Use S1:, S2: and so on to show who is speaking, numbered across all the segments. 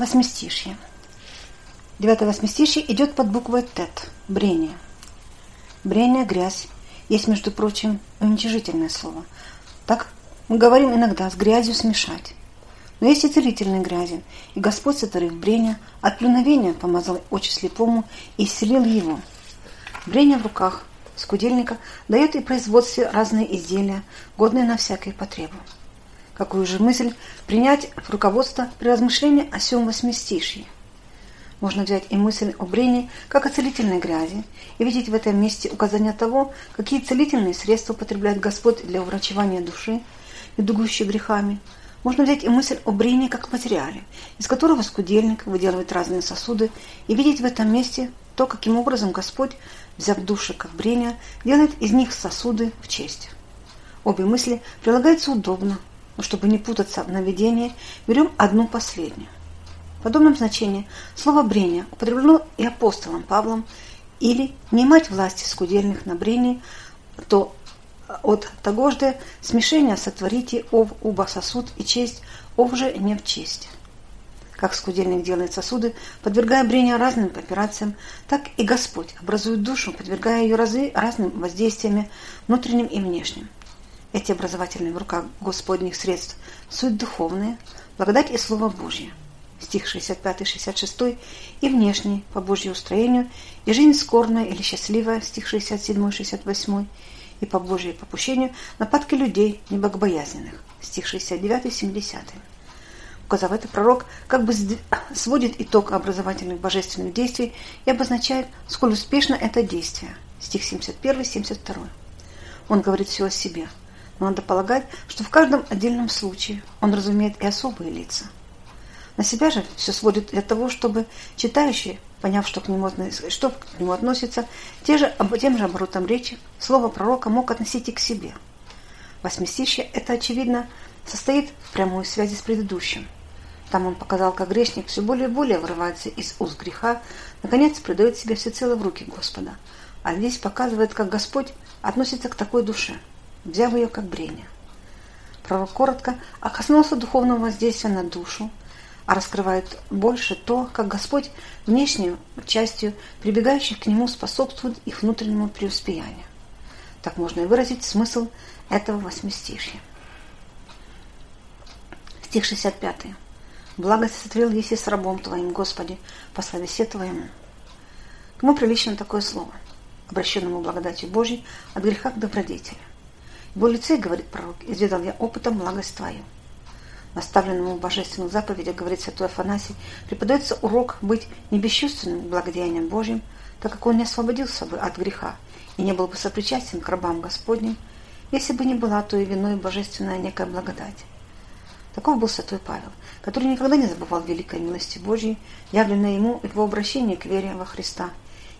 S1: Восьмистишье. Девятое восьмистишье идет под буквой ТЭТ – брение. Брение, грязь, есть, между прочим, уничижительное слово. Так мы говорим иногда с грязью смешать. Но есть и целительный грязен, и Господь, сотворив брение, от плюновения помазал очи слепому и исцелил его. Брение в руках скудельника дает и производстве разные изделия, годные на всякую потребу. Какую же мысль принять в руководство при размышлении о сём восьмистишье? Можно взять и мысль о брении, как о целительной грязи, и видеть в этом месте указание того, какие целительные средства употребляет Господь для уврачевания души, недугующей грехами. Можно взять и мысль о брении как материале, из которого скудельник выделывает разные сосуды, и видеть в этом месте то, каким образом Господь, взяв души как брение, делает из них сосуды в честь. Обе мысли прилагаются удобно, но чтобы не путаться в наведении, берем одну последнюю. В подобном значении слово «брение» употреблено и апостолом Павлом или «не мать власти скудельных на брении», то от того же смешения сотворите ов уба сосуд и честь, ов же не в честь. Как скудельник делает сосуды, подвергая брение разным операциям, так и Господь образует душу, подвергая ее разы разным воздействиями, внутренним и внешним. Эти образовательные в руках Господних средств суть духовные, благодать и Слово Божье. Стих 65-66 и внешний по Божьему устроению, и жизнь скорная или счастливая, стих 67-68, и по Божьему попущению нападки людей небогобоязненных, стих 69-70. Указав это, пророк как бы сводит итог образовательных божественных действий и обозначает, сколь успешно это действие, стих 71-72. Он говорит все о себе – но надо полагать, что в каждом отдельном случае он разумеет и особые лица. На себя же все сводит для того, чтобы читающий, поняв, что к нему, что к нему относится, те же, тем же оборотом речи, слово пророка мог относить и к себе. Восьмистище это, очевидно, состоит в прямой связи с предыдущим. Там он показал, как грешник все более и более вырывается из уст греха, наконец предает себя всецело в руки Господа. А здесь показывает, как Господь относится к такой душе – взяв ее как бремя. Пророк коротко коснулся духовного воздействия на душу, а раскрывает больше то, как Господь внешнюю частью прибегающих к Нему способствует их внутреннему преуспеянию. Так можно и выразить смысл этого восьмистишья. Стих 65. «Благость сотворил Еси с рабом Твоим, Господи, по славесе Твоему». Кому прилично такое слово, обращенному благодатью Божьей от греха к добродетели? В лице, говорит пророк, изведал я опытом благость твою. Наставленному в божественных заповедях, говорит святой Афанасий, преподается урок быть не бесчувственным благодеянием Божьим, так как он не освободился бы от греха и не был бы сопричастен к рабам Господним, если бы не была то и виной божественная некая благодать. Таков был святой Павел, который никогда не забывал великой милости Божьей, явленной ему и его обращении к вере во Христа,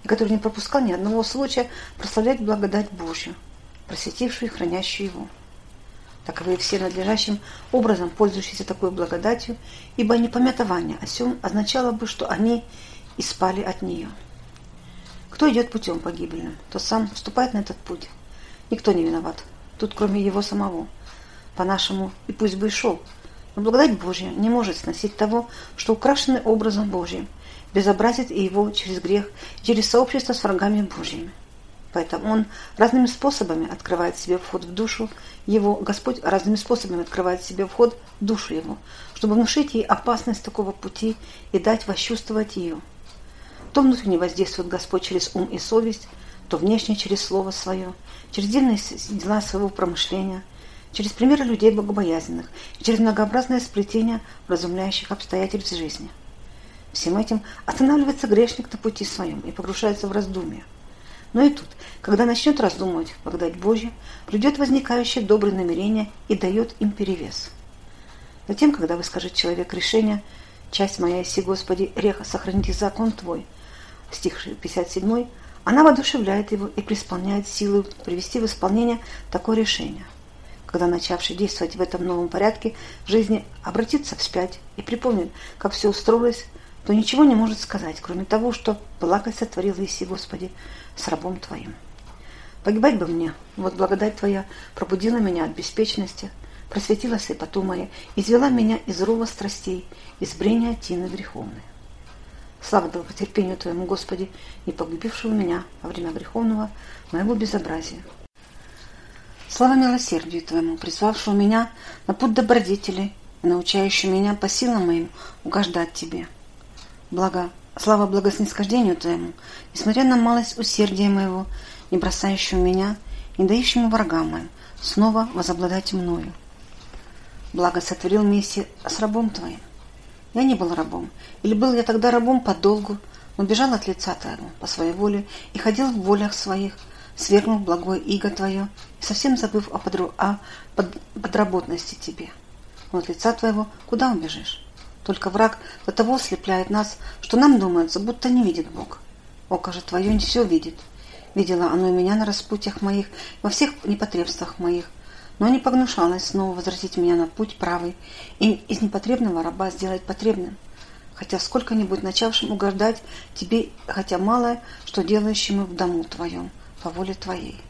S1: и который не пропускал ни одного случая прославлять благодать Божью – просветившую и хранящую его. Таковы все надлежащим образом пользующиеся такой благодатью, ибо непомятование о сем означало бы, что они и спали от нее. Кто идет путем погибельным, то сам вступает на этот путь. Никто не виноват, тут кроме его самого. По-нашему, и пусть бы и шел, но благодать Божья не может сносить того, что украшенный образом Божьим, безобразит и его через грех, через сообщество с врагами Божьими. Поэтому он разными способами открывает себе вход в душу его, Господь разными способами открывает себе вход в душу его, чтобы внушить ей опасность такого пути и дать восчувствовать ее. То внутренне воздействует Господь через ум и совесть, то внешне через слово свое, через дельные дела своего промышления, через примеры людей богобоязненных и через многообразное сплетение разумляющих обстоятельств жизни. Всем этим останавливается грешник на пути своем и погружается в раздумье. Но и тут, когда начнет раздумывать благодать Божью, придет возникающее доброе намерение и дает им перевес. Затем, когда вы скажете человек решение, часть моя иси, Господи, реха, сохраните закон Твой, стих 57, она воодушевляет его и преисполняет силу привести в исполнение такое решение. Когда начавший действовать в этом новом порядке жизни обратится вспять и припомнит, как все устроилось, то ничего не может сказать, кроме того, что благость сотворила Иси, Господи, с рабом Твоим. Погибать бы мне, вот благодать Твоя пробудила меня от беспечности, просветила слепоту моя, извела меня из рова страстей, из брения тины греховной. Слава долготерпению Твоему, Господи, не погубившего меня во время греховного моего безобразия. Слава милосердию Твоему, призвавшего меня на путь добродетели научающего меня по силам моим угождать Тебе. Благо, слава благоснисхождению Твоему, несмотря на малость усердия моего, не бросающего меня, не дающему врагам моим, снова возобладать мною. Благо сотворил вместе с рабом Твоим. Я не был рабом, или был я тогда рабом подолгу, но бежал от лица Твоего по своей воле и ходил в волях своих, свергнув благое иго Твое и совсем забыв о, подру... о под... подработности Тебе. Но от лица Твоего куда убежишь? Только враг до того ослепляет нас, что нам думается, будто не видит Бог. Око же Твое не все видит. Видела оно и меня на распутьях моих, во всех непотребствах моих, но не погнушалась снова возвратить меня на путь правый и из непотребного раба сделать потребным, хотя сколько-нибудь начавшим угождать тебе, хотя малое, что делающему в дому твоем, по воле твоей.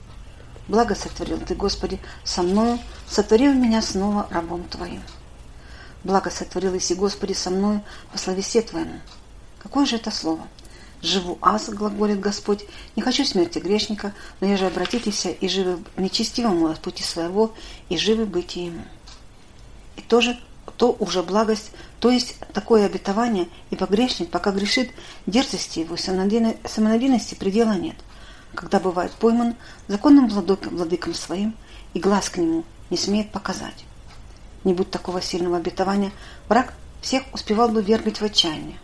S1: Благо сотворил ты, Господи, со мною, сотворил меня снова рабом твоим. Благо сотворил Иси, Господи, со мною по словесе твоему. Какое же это слово? Живу аз, глаголит Господь, не хочу смерти грешника, но я же обратитесь и живы нечестивому от пути своего, и живы быть ему. И тоже то уже благость, то есть такое обетование, и погрешник, пока грешит, дерзости его самонадеянности предела нет. Когда бывает пойман законным владыком, владыком своим, и глаз к нему не смеет показать. Не будь такого сильного обетования, враг всех успевал бы вергать в отчаяние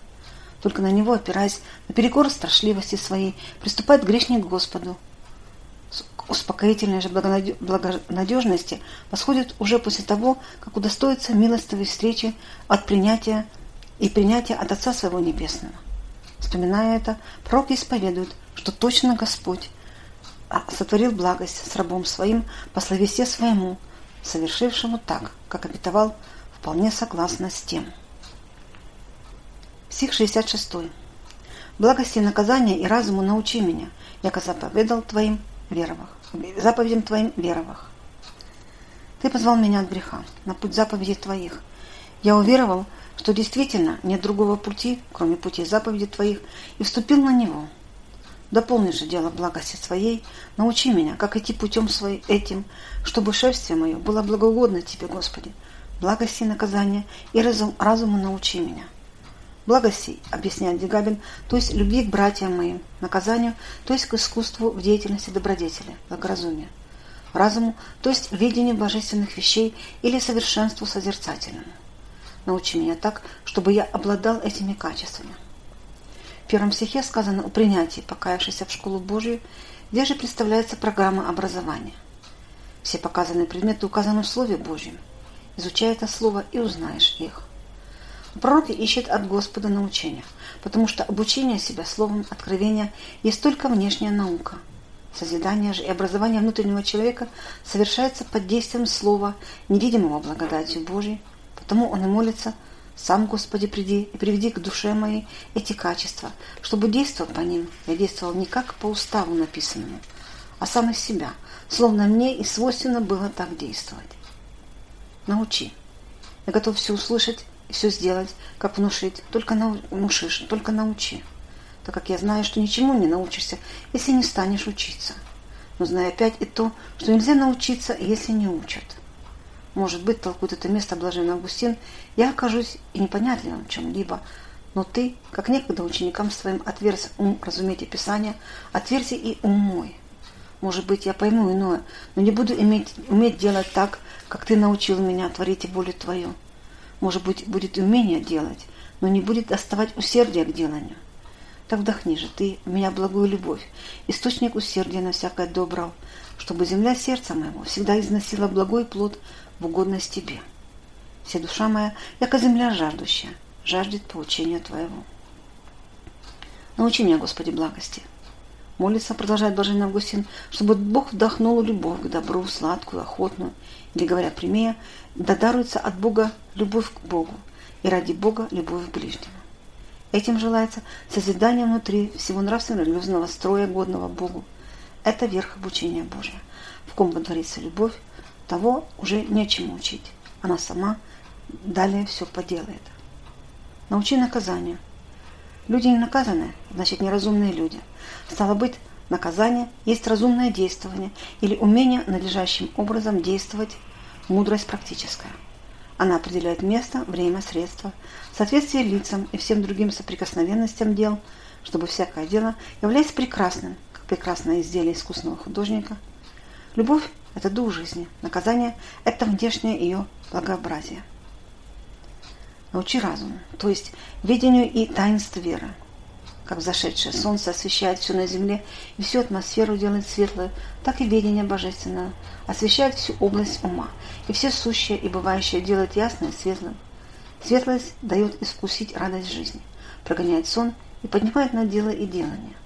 S1: только на него опираясь, наперекор страшливости своей, приступает грешник к Господу. Успокоительной же благонадежности восходит уже после того, как удостоится милостивой встречи от принятия и принятия от Отца Своего Небесного. Вспоминая это, пророк исповедует, что точно Господь а, сотворил благость с рабом своим по словесе своему, совершившему так, как обетовал, вполне согласно с тем. Стих 66. Благости наказания и разуму научи меня, яко заповедал твоим веровах, заповедям твоим веровах. Ты позвал меня от греха, на путь заповедей твоих. Я уверовал, что действительно нет другого пути, кроме пути заповедей твоих, и вступил на него. Дополни же дело благости своей, научи меня, как идти путем своим этим, чтобы шествие мое было благоугодно тебе, Господи. Благости наказания и разум, разуму научи меня. Благости, объясняет Дегабин, то есть любви к братьям моим, наказанию, то есть к искусству в деятельности добродетели, благоразумия, разуму, то есть видению божественных вещей или совершенству созерцательному. Научи меня так, чтобы я обладал этими качествами. В первом стихе сказано о принятии покаявшейся в школу Божию, где же представляется программа образования. Все показанные предметы указаны в Слове Божьем. Изучай это Слово и узнаешь их. Пророк ищет от Господа научения, потому что обучение себя словом откровения есть только внешняя наука. Созидание же и образование внутреннего человека совершается под действием слова, невидимого благодатью Божией, потому он и молится «Сам, Господи, приди и приведи к душе моей эти качества, чтобы действовал по ним, я действовал не как по уставу написанному, а сам из себя, словно мне и свойственно было так действовать. Научи. Я готов все услышать все сделать, как внушить, только научишь, только научи. Так как я знаю, что ничему не научишься, если не станешь учиться. Но знаю опять и то, что нельзя научиться, если не учат. Может быть, толкует это место блаженный Августин, я окажусь и непонятливым чем-либо, но ты, как некогда ученикам своим отверз ум разуметь и Писание, отверзи и ум мой. Может быть, я пойму иное, но не буду иметь, уметь делать так, как ты научил меня творить волю твою. Может быть, будет умение делать, но не будет доставать усердия к деланию. Так вдохни же ты в меня благую любовь, источник усердия на всякое добро, чтобы земля сердца моего всегда износила благой плод в угодность тебе. Вся душа моя, яко земля жаждущая, жаждет поучения Твоего. Научи меня, Господи, благости. Молится, продолжает Блаженный Августин, чтобы Бог вдохнул любовь к добру, сладкую, охотную, или, говоря прямее, да даруется от Бога любовь к Богу и ради Бога любовь к ближнему. Этим желается созидание внутри всего нравственно-религиозного строя, годного Богу. Это верх обучения Божия. В ком водворится любовь, того уже нечему учить. она сама далее все поделает. Научи наказание. Люди не наказаны, значит неразумные люди. Стало быть, наказание есть разумное действование или умение надлежащим образом действовать, мудрость практическая. Она определяет место, время, средства, соответствие лицам и всем другим соприкосновенностям дел, чтобы всякое дело является прекрасным, как прекрасное изделие искусного художника. Любовь – это дух жизни, наказание – это внешнее ее благообразие. Научи разуму, то есть видению и таинству веры. Как взошедшее солнце освещает все на земле и всю атмосферу делает светлой, так и видение божественное освещает всю область ума, и все сущее и бывающее делает ясным и светлым. Светлость дает искусить радость жизни, прогоняет сон и поднимает на дело и делание.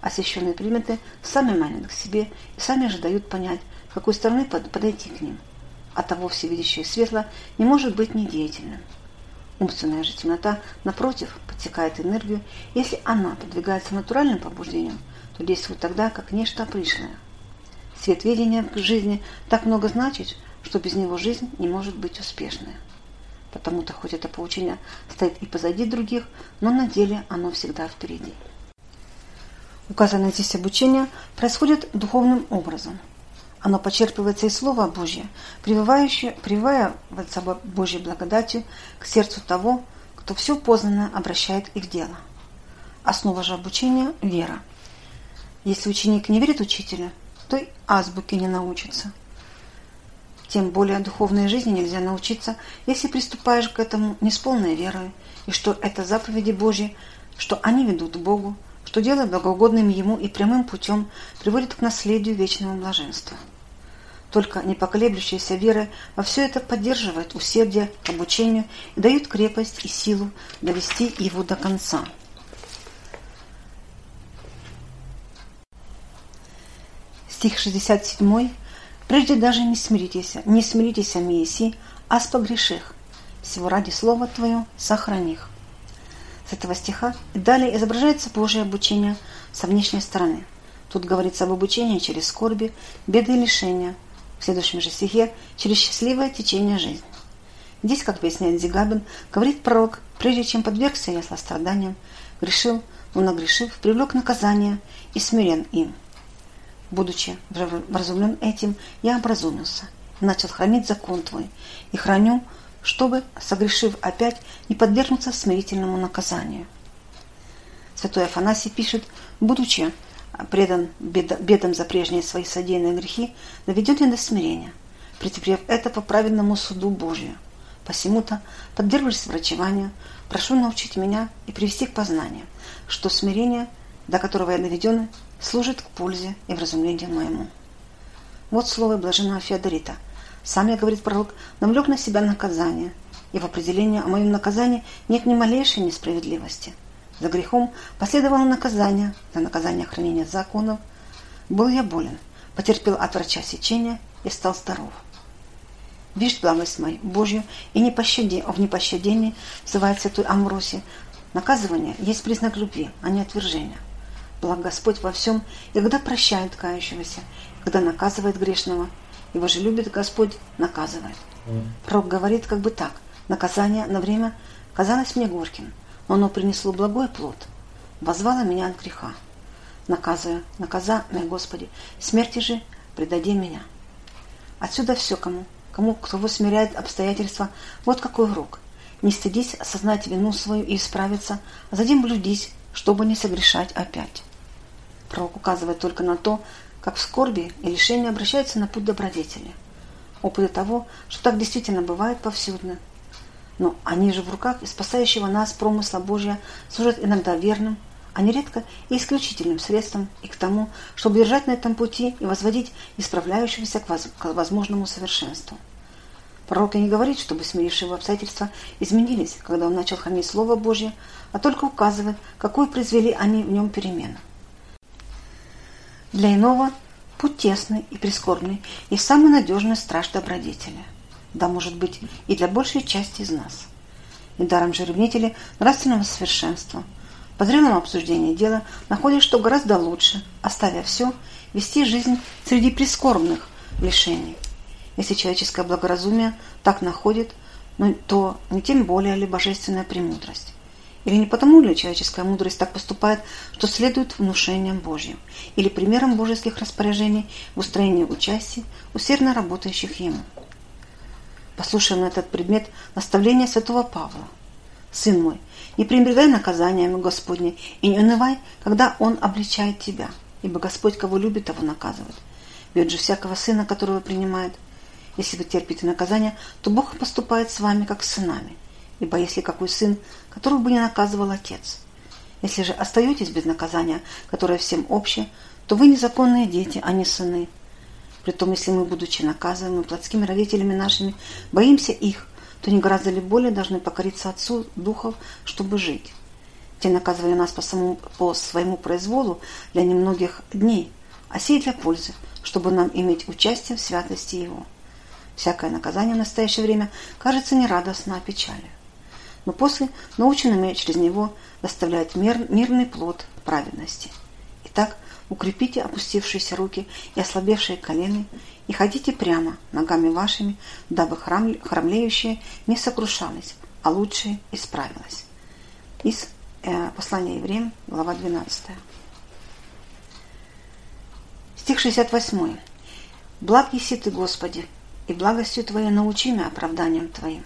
S1: Освященные приметы сами манят к себе и сами же дают понять, какой стороны подойти к ним. А того всевидящее светло не может быть недеятельным. Умственная же темнота, напротив, подсекает энергию. Если она подвигается натуральным побуждением, то действует тогда, как нечто пришлое. Свет видения к жизни так много значит, что без него жизнь не может быть успешной. Потому-то хоть это поучение стоит и позади других, но на деле оно всегда впереди. Указанное здесь обучение происходит духовным образом. Оно почерпывается из Слова Божьего, прививающее, прививая Божьей благодатью к сердцу того, кто все познанное обращает и в дело. Основа же обучения – вера. Если ученик не верит учителю, то и азбуки не научится. Тем более духовной жизни нельзя научиться, если приступаешь к этому не с полной верой, и что это заповеди Божьи, что они ведут к Богу, что дело благоугодным Ему и прямым путем приводит к наследию вечного блаженства. Только непоколеблющаяся вера во все это поддерживает усердие к обучению и дает крепость и силу довести его до конца. Стих 67. «Прежде даже не смиритесь, не смиритесь, Мессии, а с погреших. Всего ради Слова Твое сохрани их». С этого стиха и далее изображается Божье обучение со внешней стороны. Тут говорится об обучении через скорби, беды и лишения – в следующем же стихе через счастливое течение жизни. Здесь, как объясняет Зигабин, говорит пророк, прежде чем подвергся я страданиям, грешил, но нагрешив, привлек наказание и смирен им. Будучи вразумлен этим, я образумился начал хранить закон твой, и храню, чтобы, согрешив опять, не подвергнуться смирительному наказанию. Святой Афанасий пишет, будучи предан бедам за прежние свои содеянные грехи, доведет ли до смирения, претерпев это по праведному суду Божию. Посему-то, подвергшись врачеванию, прошу научить меня и привести к познанию, что смирение, до которого я доведен, служит к пользе и вразумлению моему. Вот слово блаженного Феодорита. Сам я, говорит пророк, навлек на себя наказание, и в определении о моем наказании нет ни малейшей несправедливости – за грехом последовало наказание, за наказание хранения законов. Был я болен, потерпел от врача сечения и стал здоров. Видишь благость мою, Божью, и не пощади, в непощадении, называет святой Амвросий, наказывание есть признак любви, а не отвержения. Благ Господь во всем, и когда прощает кающегося, когда наказывает грешного, его же любит Господь, наказывает. Пророк говорит как бы так, наказание на время казалось мне горьким, оно принесло благой плод, возвало меня от греха. Наказывая, наказа меня, Господи, смерти же предади меня. Отсюда все кому, кому, кто смиряет обстоятельства, вот какой урок. Не стыдись осознать вину свою и исправиться, а затем блюдись, чтобы не согрешать опять. Пророк указывает только на то, как в скорби и лишении обращаются на путь добродетели. Опыт того, что так действительно бывает повсюдно – но они же в руках и спасающего нас промысла Божья служат иногда верным, а нередко и исключительным средством и к тому, чтобы держать на этом пути и возводить исправляющегося к, воз, к возможному совершенству. Пророк и не говорит, чтобы смирившие его обстоятельства изменились, когда он начал хранить Слово Божье, а только указывает, какую произвели они в нем перемену. Для иного путь тесный и прискорбный и самый надежный страж добродетели – да, может быть, и для большей части из нас. Недаром же ревнители нравственного совершенства по зрелому обсуждению дела находят, что гораздо лучше, оставя все, вести жизнь среди прискорбных лишений. Если человеческое благоразумие так находит, ну, то не тем более ли божественная премудрость. Или не потому ли человеческая мудрость так поступает, что следует внушениям Божьим, или примером божеских распоряжений в устроении участия, усердно работающих ему. Послушаем на этот предмет наставления святого Павла. «Сын мой, не пренебрегай наказаниями Господне и не унывай, когда Он обличает тебя, ибо Господь, кого любит, того наказывает. Бьет же всякого сына, которого принимает. Если вы терпите наказание, то Бог поступает с вами, как с сынами. Ибо если какой сын, которого бы не наказывал отец. Если же остаетесь без наказания, которое всем общее, то вы незаконные дети, а не сыны. Притом, если мы, будучи наказываемы плотскими родителями нашими, боимся их, то не гораздо ли более должны покориться Отцу Духов, чтобы жить. Те наказывали нас по, самому, по своему произволу для немногих дней, а сей для пользы, чтобы нам иметь участие в святости Его. Всякое наказание в настоящее время кажется не радостно, а печально но после наученными через него доставляет мир, мирный плод праведности. Итак, укрепите опустившиеся руки и ослабевшие колени, и ходите прямо ногами вашими, дабы храм, храмлеющее не сокрушалось, а лучшее исправилось. Из э, послания евреям, глава 12. Стих 68. «Благ еси ты, Господи, и благостью Твоей научи меня оправданием Твоим».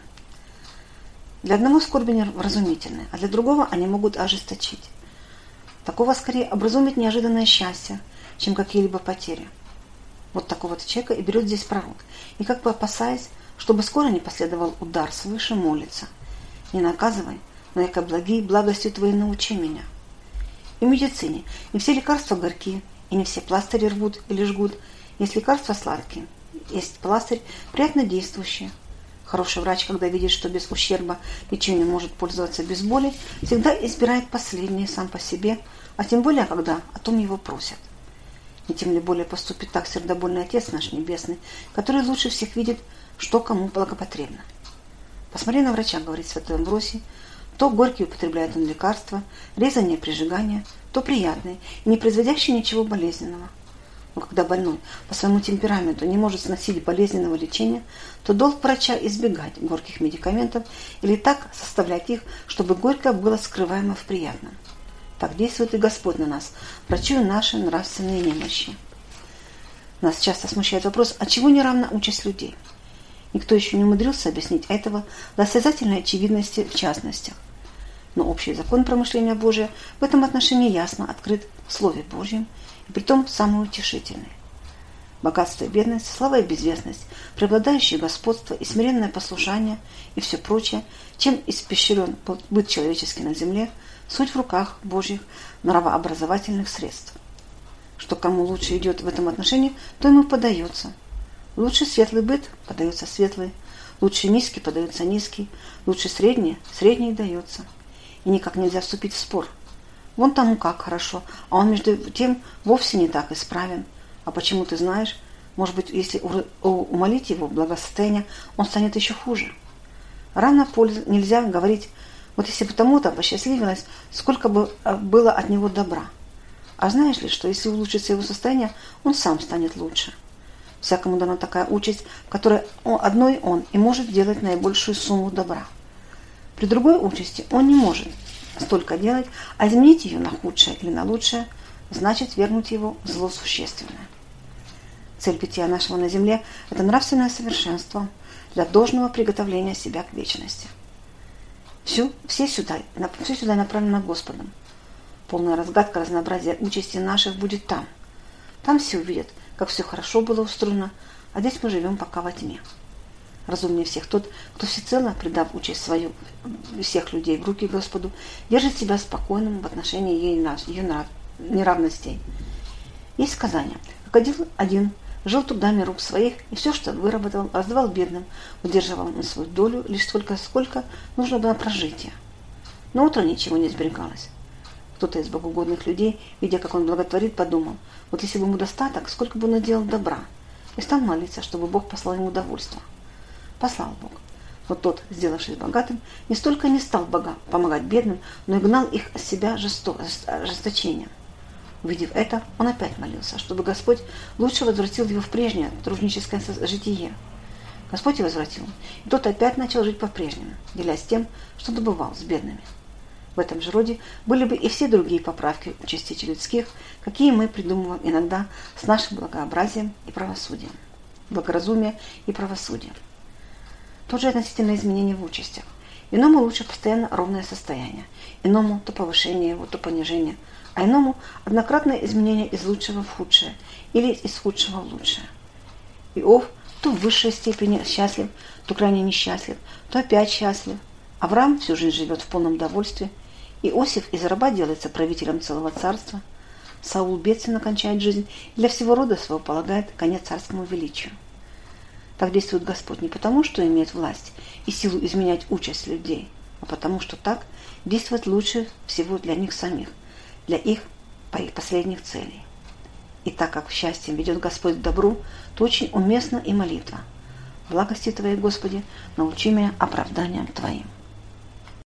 S1: Для одного скорби невразумительны, а для другого они могут ожесточить. Такого скорее образумит неожиданное счастье, чем какие-либо потери. Вот такого-то человека и берет здесь пророк. И как бы опасаясь, чтобы скоро не последовал удар свыше, молится. Не наказывай, но яко благие, благостью твоей научи меня. И в медицине не все лекарства горькие, и не все пластыри рвут или жгут. Есть лекарства сладкие, есть пластырь приятно действующий, Хороший врач, когда видит, что без ущерба лечение может пользоваться без боли, всегда избирает последнее сам по себе, а тем более, когда о том его просят. И тем ли более поступит так сердобольный Отец наш Небесный, который лучше всех видит, что кому благопотребно. Посмотри на врача, говорит святой Амбросий, то горькие употребляет он лекарства, резание, прижигание, то приятные и не производящие ничего болезненного – но когда больной по своему темпераменту не может сносить болезненного лечения, то долг врача избегать горьких медикаментов или так составлять их, чтобы горько было скрываемо в приятном. Так действует и Господь на нас, врачуя наши нравственные немощи. Нас часто смущает вопрос, а чего не равна участь людей? Никто еще не умудрился объяснить этого до осязательной очевидности в частностях. Но общий закон промышления Божия в этом отношении ясно открыт в Слове Божьем – и притом самые утешительные. Богатство и бедность, слава и безвестность, преобладающее господство и смиренное послушание и все прочее, чем испещрен быт человеческий на земле, суть в руках Божьих нравообразовательных средств. Что кому лучше идет в этом отношении, то ему подается. Лучше светлый быт подается светлый, лучше низкий подается низкий, лучше средний, средний дается. И никак нельзя вступить в спор – Вон тому как хорошо, а он между тем вовсе не так исправен. А почему ты знаешь? Может быть, если умолить его благосостояние, он станет еще хуже. Рано пользы нельзя говорить, вот если бы тому-то посчастливилось, сколько бы а, было от него добра. А знаешь ли, что если улучшится его состояние, он сам станет лучше. Всякому дана такая участь, в которой одной он и может делать наибольшую сумму добра. При другой участи он не может – столько делать, а изменить ее на худшее или на лучшее, значит вернуть его в зло существенное. Цель питья нашего на земле – это нравственное совершенство для должного приготовления себя к вечности. Все, все, сюда, все сюда направлено Господом. Полная разгадка разнообразия участи наших будет там. Там все увидят, как все хорошо было устроено, а здесь мы живем пока во тьме разумнее всех тот, кто всецело, предав участь свою всех людей в руки Господу, держит себя спокойным в отношении ей, ее неравностей. Есть сказание, как один жил трудами рук своих, и все, что выработал, раздавал бедным, удерживал на свою долю лишь столько, сколько нужно было прожития. Но утро ничего не сберегалось. Кто-то из богоугодных людей, видя, как он благотворит, подумал, вот если бы ему достаток, сколько бы он наделал добра, и стал молиться, чтобы Бог послал ему удовольствие послал Бог. Но тот, сделавшись богатым, не столько не стал бога помогать бедным, но и гнал их от себя жесто, ожесточением. Увидев это, он опять молился, чтобы Господь лучше возвратил его в прежнее тружническое житие. Господь и возвратил. И тот опять начал жить по-прежнему, делясь тем, что добывал с бедными. В этом же роде были бы и все другие поправки у частичек людских, какие мы придумываем иногда с нашим благообразием и правосудием. Благоразумие и правосудие. Тот же относительно изменения в участях. Иному лучше постоянно ровное состояние, иному то повышение его, то понижение, а иному однократное изменение из лучшего в худшее или из худшего в лучшее. Иов то в высшей степени счастлив, то крайне несчастлив, то опять счастлив. Авраам всю жизнь живет в полном довольстве. Иосиф из раба делается правителем целого царства. Саул бедственно кончает жизнь и для всего рода своего полагает конец царскому величию. Так действует Господь не потому, что имеет власть и силу изменять участь людей, а потому, что так действует лучше всего для них самих, для их последних целей. И так как в счастье ведет Господь к добру, то очень уместна и молитва. Благости Твоей, Господи, научи меня оправданием Твоим.